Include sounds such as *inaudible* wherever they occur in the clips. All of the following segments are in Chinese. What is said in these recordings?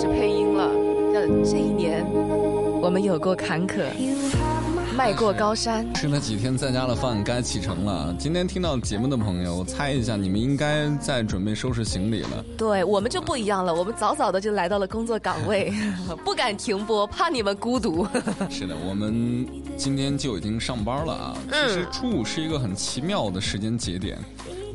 始配音了。叫这一年，我们有过坎坷，迈过高山。吃了几天在家的饭，该启程了。今天听到节目的朋友，我猜一下，你们应该在准备收拾行李了。对我们就不一样了，我们早早的就来到了工作岗位，*laughs* 不敢停播，怕你们孤独。*laughs* 是的，我们今天就已经上班了啊。其实初五是一个很奇妙的时间节点。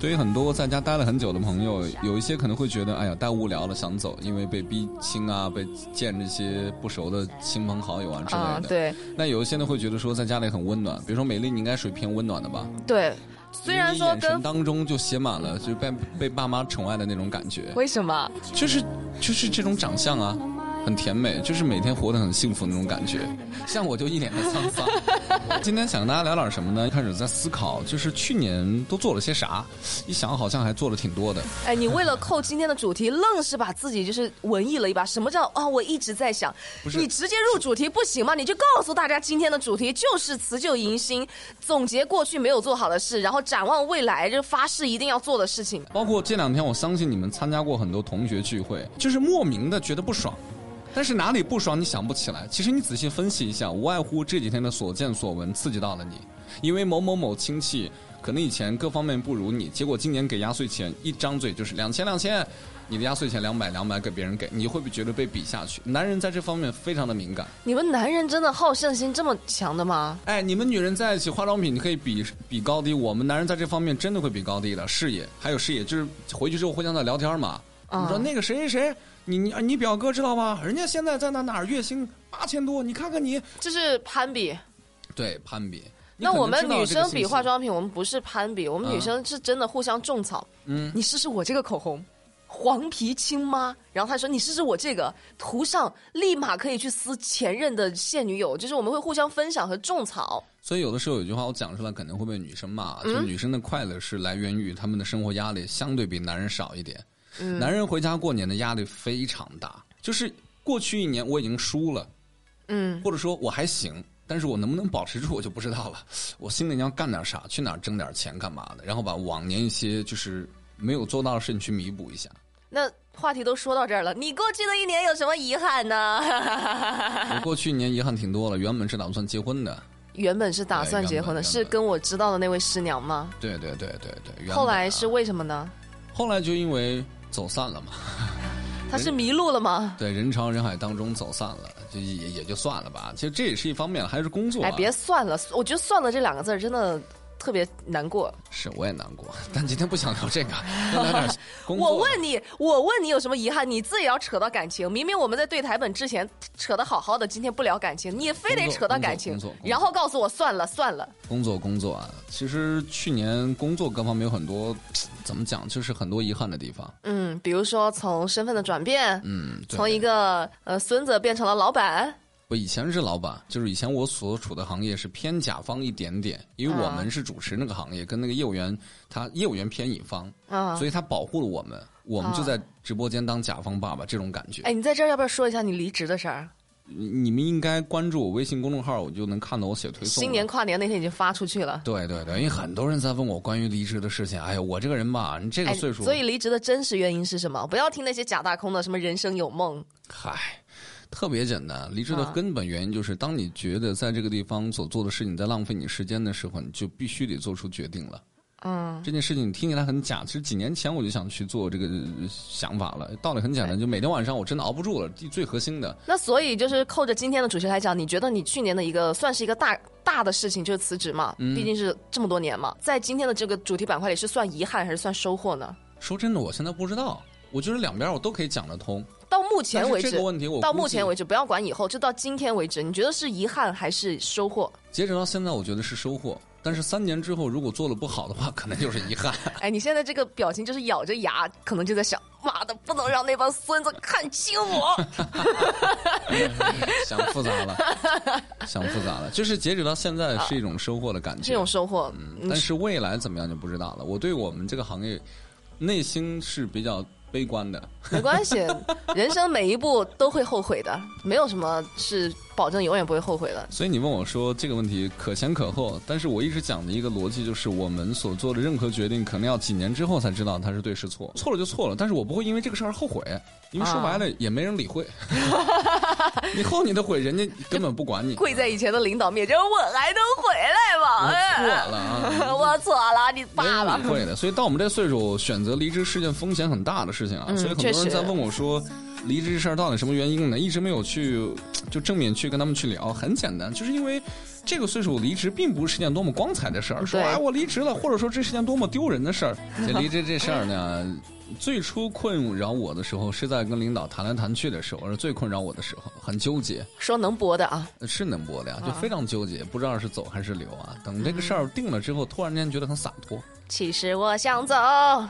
对于很多在家待了很久的朋友，有一些可能会觉得，哎呀，待无聊了，想走，因为被逼亲啊，被见这些不熟的亲朋好友啊之类的。对。那有一些呢，会觉得说在家里很温暖。比如说美丽，你应该属于偏温暖的吧？对。虽然说眼神当中就写满了就是被被爸妈宠爱的那种感觉。为什么？就是就是这种长相啊。很甜美，就是每天活得很幸福那种感觉。像我就一脸的沧桑。*laughs* 今天想跟大家聊点什么呢？一开始在思考，就是去年都做了些啥？一想好像还做了挺多的。哎，你为了扣今天的主题，愣是把自己就是文艺了一把。什么叫啊？我一直在想，你直接入主题不行吗？你就告诉大家，今天的主题就是辞旧迎新，总结过去没有做好的事，然后展望未来，就发誓一定要做的事情。包括这两天，我相信你们参加过很多同学聚会，就是莫名的觉得不爽。但是哪里不爽你想不起来？其实你仔细分析一下，无外乎这几天的所见所闻刺激到了你。因为某某某亲戚可能以前各方面不如你，结果今年给压岁钱一张嘴就是两千两千，你的压岁钱两百两百给别人给，你会不会觉得被比下去？男人在这方面非常的敏感。你们男人真的好胜心这么强的吗？哎，你们女人在一起化妆品你可以比比高低，我们男人在这方面真的会比高低的。事业还有事业，就是回去之后互相在聊天嘛。你说那个谁谁谁。你你你表哥知道吗？人家现在在那哪儿月薪八千多，你看看你，这是攀比。对，攀比。那我们女生比化妆品，我们不是攀比，我们女生是真的互相种草。嗯，你试试我这个口红，黄皮青妈？然后他说你试试我这个，涂上立马可以去撕前任的现女友，就是我们会互相分享和种草。所以有的时候有句话我讲出来可能会被女生骂，就女生的快乐是来源于她们的生活压力相对比男人少一点。男人回家过年的压力非常大，就是过去一年我已经输了，嗯，或者说我还行，但是我能不能保持住我就不知道了。*laughs* 我心里要干点啥，去哪儿挣点钱干嘛的，然后把往年一些就是没有做到的事情去弥补一下。那话题都说到这儿了，你过去的一年有什么遗憾呢？*laughs* *laughs* 我过去一年遗憾挺多了，原本是打算结婚的，原本是打算结婚的，是跟我知道的那位师娘吗？对对对对对。后来是为什么呢？后来就因为。走散了嘛？*laughs* 他是迷路了吗？对，人潮人海当中走散了，就也也就算了吧。其实这也是一方面，还是工作。哎，别算了，我觉得“算了”这两个字真的。特别难过，是我也难过，*laughs* 但今天不想聊这个。*laughs* 我问你，我问你有什么遗憾？你自己要扯到感情，明明我们在对台本之前扯的好好的，今天不聊感情，你非得扯到感情，然后告诉我算了算了。工作工作啊，其实去年工作各方面有很多，怎么讲，就是很多遗憾的地方。嗯，比如说从身份的转变，嗯，从一个呃孙子变成了老板。我以前是老板，就是以前我所处的行业是偏甲方一点点，因为我们是主持那个行业，跟那个业务员他业务员偏乙方，啊，所以他保护了我们，我们就在直播间当甲方爸爸这种感觉。哎，你在这儿要不要说一下你离职的事儿？你们应该关注我微信公众号，我就能看到我写推送。新年跨年那天已经发出去了。对对对，因为很多人在问我关于离职的事情。哎呀，我这个人吧，你这个岁数，所以离职的真实原因是什么？不要听那些假大空的，什么人生有梦。嗨。特别简单，离职的根本原因就是，当你觉得在这个地方所做的事情在浪费你时间的时候，你就必须得做出决定了。嗯，这件事情你听起来很假，其实几年前我就想去做这个想法了。道理很简单，就每天晚上我真的熬不住了，最核心的。那所以就是扣着今天的主题来讲，你觉得你去年的一个算是一个大大的事情，就是辞职嘛？毕竟是这么多年嘛，在今天的这个主题板块里，是算遗憾还是算收获呢？说真的，我现在不知道。我觉得两边我都可以讲得通。到目前为止，这个问题我到目前为止不要管以后，就到今天为止，你觉得是遗憾还是收获？截止到现在，我觉得是收获。但是三年之后，如果做的不好的话，可能就是遗憾。*laughs* 哎，你现在这个表情就是咬着牙，可能就在想：妈的，不能让那帮孙子看清我。*laughs* 想复杂了，想复杂了。就是截止到现在是一种收获的感觉，这种收获。但是未来怎么样就不知道了。我对我们这个行业。内心是比较悲观的。没关系，*laughs* 人生每一步都会后悔的，没有什么是保证永远不会后悔的。所以你问我说这个问题可前可后，但是我一直讲的一个逻辑就是，我们所做的任何决定，可能要几年之后才知道它是对是错，错了就错了，但是我不会因为这个事儿后悔，因为说白了 *laughs* 也没人理会。你后你的悔，人家根本不管你。跪在以前的领导面前，我还能回来吗？我错了啊！*laughs* 我错了，你爸爸。不会的，所以到我们这岁数，选择离职是件风险很大的事情啊。所以很多人在问我说，离职这事儿到底什么原因呢？一直没有去就正面去跟他们去聊。很简单，就是因为这个岁数离职并不是件多么光彩的事儿。说哎，我离职了，或者说这是件多么丢人的事儿。*laughs* *laughs* 这离职这事儿呢？最初困扰我的时候，是在跟领导谈来谈去的时候，是最困扰我的时候，很纠结。说能播的啊，是能播的呀，就非常纠结，不知道是走还是留啊。等这个事儿定了之后，突然间觉得很洒脱。其实我想走。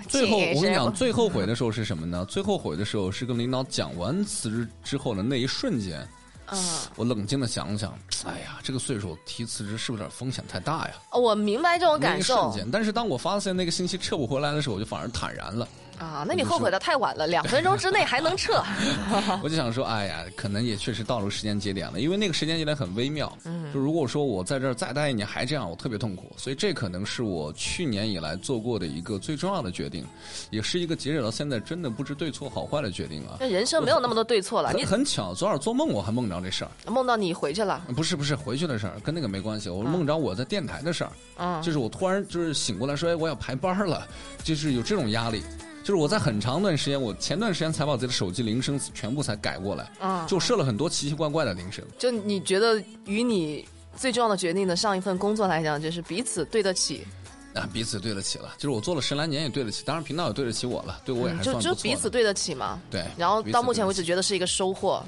最后我跟你讲，最后悔的时候是什么呢？最后悔的时候是跟领导讲完辞职之后的那一瞬间。嗯，我冷静的想想，哎呀，这个岁数提辞职是不是有点风险太大呀？我明白这种感受。瞬间，但是当我发现那个信息撤不回来的时候，我就反而坦然了。啊，那你后悔的太晚了，两分钟之内还能撤。*laughs* 我就想说，哎呀，可能也确实到了时间节点了，因为那个时间节点很微妙。嗯，就如果说我在这儿再待一年还这样，我特别痛苦。所以这可能是我去年以来做过的一个最重要的决定，也是一个截止到现在真的不知对错好坏的决定啊。那人生没有那么多对错了。你很巧，昨晚做梦我还梦着这事儿，梦到你回去了。不是不是回去的事儿，跟那个没关系。我梦着我在电台的事儿。嗯，就是我突然就是醒过来说，哎，我要排班了，就是有这种压力。就是我在很长一段时间，我前段时间才把自己的手机铃声全部才改过来，啊，就设了很多奇奇怪怪的铃声。就你觉得与你最重要的决定的上一份工作来讲，就是彼此对得起，啊，彼此对得起了。就是我做了十来年也对得起，当然频道也对得起我了，对我也还算不错。就就彼此对得起嘛。对。然后到目前为止觉得是一个收获。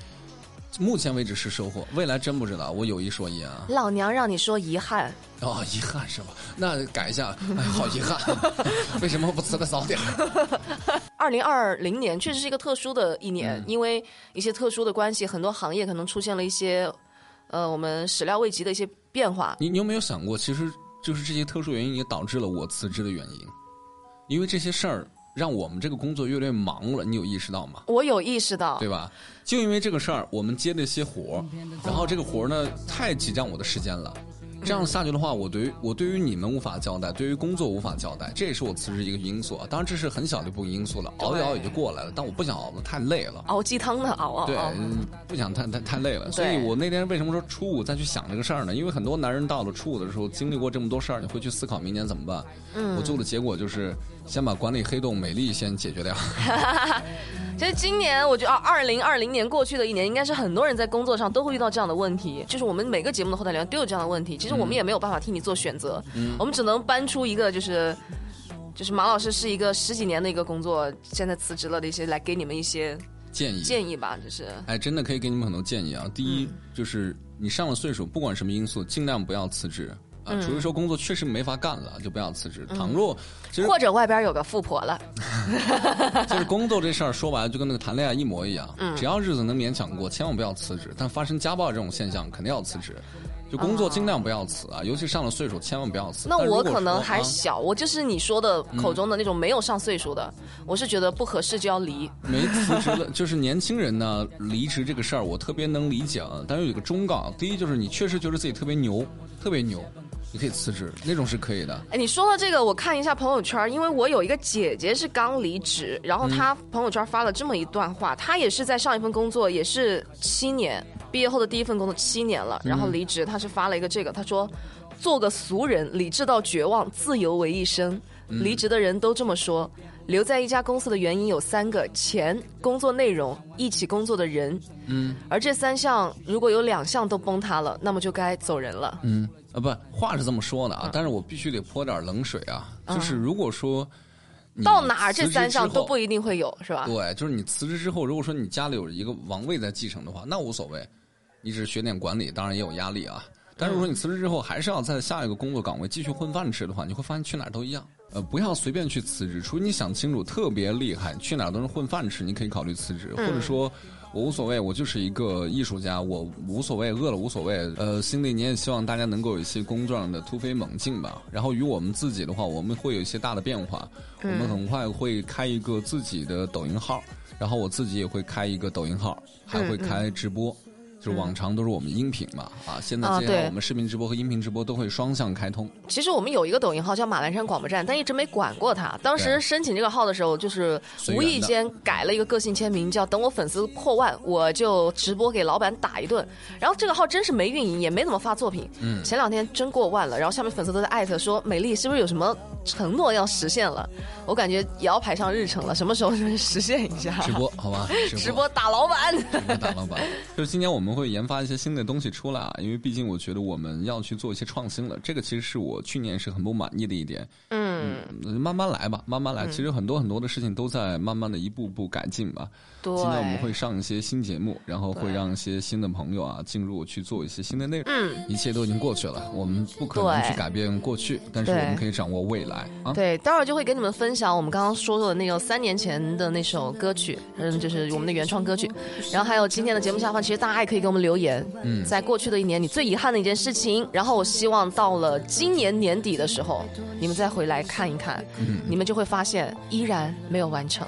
目前为止是收获，未来真不知道。我有一说一啊，老娘让你说遗憾哦，遗憾是吧？那改一下，哎，好遗憾，*laughs* 为什么不辞的早点？二零二零年确实是一个特殊的一年，因为一些特殊的关系，很多行业可能出现了一些呃我们始料未及的一些变化。你你有没有想过，其实就是这些特殊原因也导致了我辞职的原因？因为这些事儿。让我们这个工作越来越忙了，你有意识到吗？我有意识到，对吧？就因为这个事儿，我们接了一些活儿，然后这个活儿呢，太挤占我的时间了。这样下去的话，我对于我对于你们无法交代，对于工作无法交代，这也是我辞职一个因素啊。当然，这是很小的一部分因素了，熬一熬也就过来了。但我不想熬的太累了，熬鸡汤的熬啊。对，不想太太太累了。所以我那天为什么说初五再去想这个事儿呢？因为很多男人到了初五的时候，经历过这么多事儿，你会去思考明年怎么办。嗯，我做的结果就是先把管理黑洞美丽先解决掉。*laughs* 其实今年我觉得啊，二零二零年过去的一年，应该是很多人在工作上都会遇到这样的问题。就是我们每个节目的后台留言都有这样的问题。其实我们也没有办法替你做选择，我们只能搬出一个，就是就是马老师是一个十几年的一个工作，现在辞职了的一些来给你们一些建议建议吧。就是哎，真的可以给你们很多建议啊。第一就是你上了岁数，不管什么因素，尽量不要辞职。啊，除非说工作确实没法干了，就不要辞职。倘若，或者外边有个富婆了，*laughs* 就是工作这事儿说白了就跟那个谈恋爱一模一样。嗯，只要日子能勉强过，千万不要辞职。但发生家暴这种现象，肯定要辞职。就工作尽量不要辞啊，尤其上了岁数，千万不要辞。那我可能还小，我就是你说的口中的那种没有上岁数的，我是觉得不合适就要离。没辞职的，就是年轻人呢，*laughs* 离职这个事儿我特别能理解啊。但是有一个忠告，第一就是你确实觉得自己特别牛，特别牛。你可以辞职，那种是可以的。哎，你说到这个，我看一下朋友圈，因为我有一个姐姐是刚离职，然后她朋友圈发了这么一段话，她也是在上一份工作，也是七年，毕业后的第一份工作七年了，然后离职，他是发了一个这个，他说：“做个俗人，理智到绝望，自由为一生。”离职的人都这么说。留在一家公司的原因有三个：钱、工作内容、一起工作的人。嗯，而这三项如果有两项都崩塌了，那么就该走人了。嗯，啊不，话是这么说的啊，但是我必须得泼点冷水啊。就是如果说到哪儿这三项都不一定会有，是吧？对，就是你辞职之后，如果说你家里有一个王位在继承的话，那无所谓。你只是学点管理，当然也有压力啊。但是如果你辞职之后还是要在下一个工作岗位继续混饭吃的话，你会发现去哪儿都一样。呃，不要随便去辞职，除非你想清楚特别厉害，去哪儿都是混饭吃，你可以考虑辞职，或者说。我无所谓，我就是一个艺术家，我无所谓，饿了无所谓。呃，新的一年也希望大家能够有一些工作上的突飞猛进吧。然后与我们自己的话，我们会有一些大的变化。我们很快会开一个自己的抖音号，然后我自己也会开一个抖音号，还会开直播。就是往常都是我们音频嘛，啊，现在这样我们视频直播和音频直播都会双向开通。其实我们有一个抖音号叫马栏山广播站，但一直没管过它。当时申请这个号的时候，就是无意间改了一个个性签名，叫“等我粉丝破万，我就直播给老板打一顿”。然后这个号真是没运营，也没怎么发作品。嗯，前两天真过万了，然后下面粉丝都在艾特说：“美丽是不是有什么承诺要实现了？”我感觉也要排上日程了，什么时候能实现一下？直播好吧，直播打老板，直播打老板。就是今年我们。会研发一些新的东西出来啊，因为毕竟我觉得我们要去做一些创新了。这个其实是我去年是很不满意的一点。嗯，慢慢来吧，慢慢来。其实很多很多的事情都在慢慢的一步步改进吧。对。今天我们会上一些新节目，然后会让一些新的朋友啊进入去做一些新的内容。嗯。一切都已经过去了，我们不可能去改变过去，但是我们可以掌握未来啊。对，待会儿就会跟你们分享我们刚刚说的那个三年前的那首歌曲，嗯，就是我们的原创歌曲。然后还有今天的节目下方，其实大家也可以。给我们留言，嗯，在过去的一年，你最遗憾的一件事情。然后我希望到了今年年底的时候，你们再回来看一看，嗯，你们就会发现依然没有完成。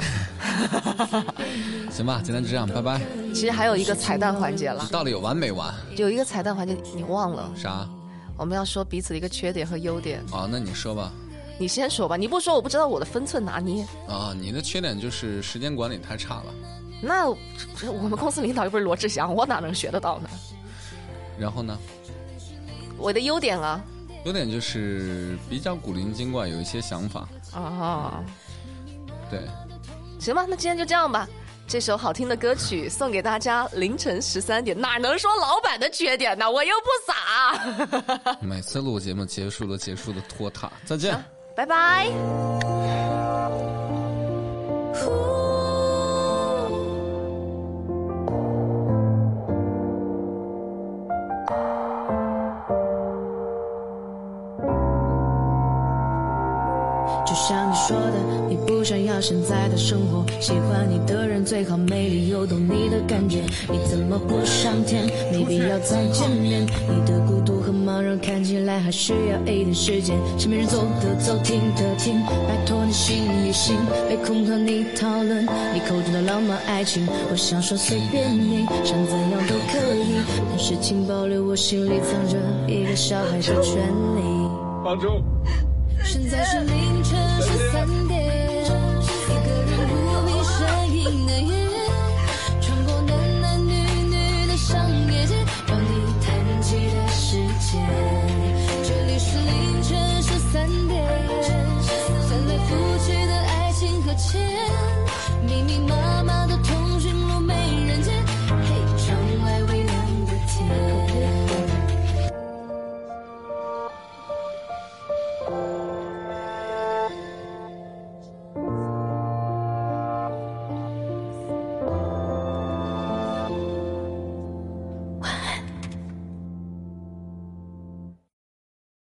*laughs* 行吧，今天就这样，拜拜。其实还有一个彩蛋环节了，到底有完没完？有一个彩蛋环节，你忘了啥？我们要说彼此的一个缺点和优点。啊，那你说吧。你先说吧，你不说我不知道我的分寸拿捏。啊，你的缺点就是时间管理太差了。那我们公司领导又不是罗志祥，我哪能学得到呢？然后呢？我的优点啊？优点就是比较古灵精怪，有一些想法。哦。对。行吧，那今天就这样吧。这首好听的歌曲送给大家，凌晨十三点，哪能说老板的缺点呢？我又不傻。*laughs* 每次录节目结束了，结束的拖沓。再见。拜拜。像你说的，你不想要现在的生活，喜欢你的人最好没理由懂你的感觉。你怎么不上天？没必要再见面。你的孤独和茫然看起来还需要一点时间。身边人走的走，听的听，拜托你醒一醒。没空和你讨论你口中的浪漫爱情，我想说随便你，想怎样都可以，但是请保留我心里藏着一个小孩的权利。放手。现在是。